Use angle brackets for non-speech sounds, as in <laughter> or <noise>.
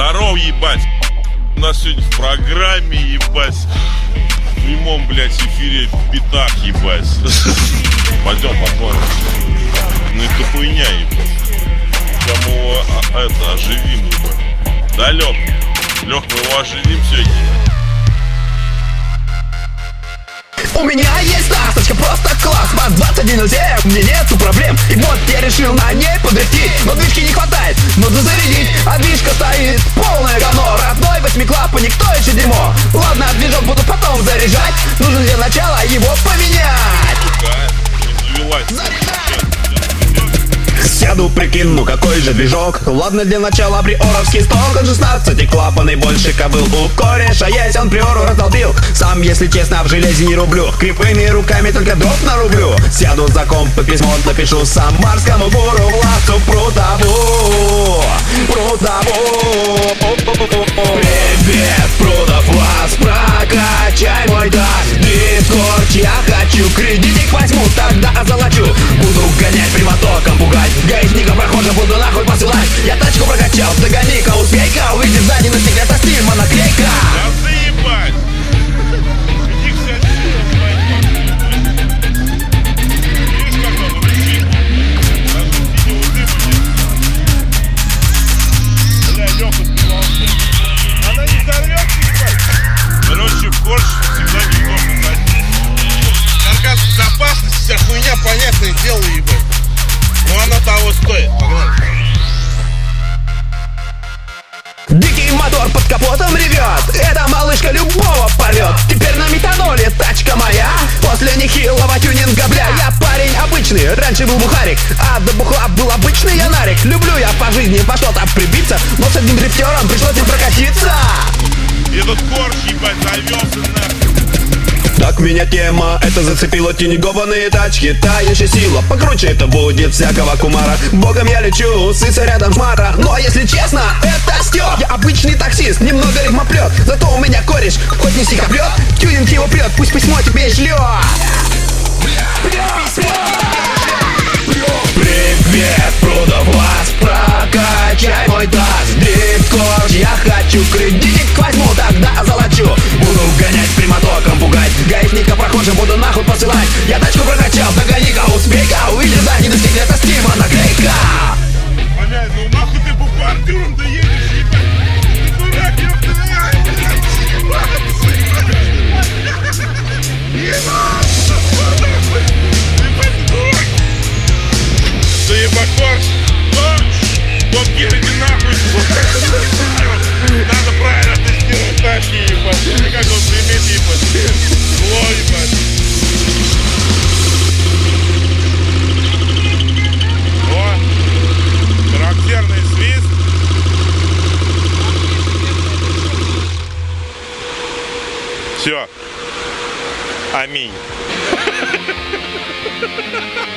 Здоров, ебать! У нас сегодня в программе, ебать, в прямом, блядь, эфире пятак, ебать. Пойдем посмотрим. Ну это хуйня, ебать. А, это, оживим, ебать. Да, Лех, Лех, мы его оживим сегодня. У меня есть ласточка, просто класс. МАЗ 2107, мне нету проблем. И вот я решил на ней подрифтить Но движки не хватает, нужно зарядить А движка стоит полное говно. Родной восьмиклапанник, то еще дерьмо. Ладно, движок буду потом заряжать. Нужно для начала его поменять. Сяду, прикину, какой же движок. Ладно, для начала приоровский сток Он 16 клапаны, больше кобыл У кореша есть, он приору раздолбил. Сам, если честно, в железе не рублю. Кривыми руками только дроп нарублю. Сяду за комп и письмо напишу Самарскому гуру Власу Прудову Прудову понятное дело, ебать. Но она того стоит. Погнали. Дикий мотор под капотом ревет Эта малышка любого порвет Теперь на метаноле тачка моя После нехилого тюнинга, бля Я парень обычный, раньше был бухарик А до бухла был обычный янарик Люблю я по жизни по что-то прибиться Но с одним дрифтером пришлось им прокатиться Этот Корж, ебать, завелся нахуй. Меня тема, это зацепило тюнингованные тачки. Та еще сила, покруче это будет всякого кумара. Богом я лечу, сыса рядом шмара Ну а если честно, это Степ Я обычный таксист, немного рифмоплет Зато у меня кореш, хоть не сикоплет Тюнинг его прет, пусть письмо тебе шлет Привет, Прудов, вас прокачай мой таз. Дискорд, я хочу кредитик ты Корж? А? Вот едете нахуй. Надо правильно тестировать тачки, ебать. Как он примет, ебать. Зло, ебать. Характерный свист. Все. I mean. <laughs>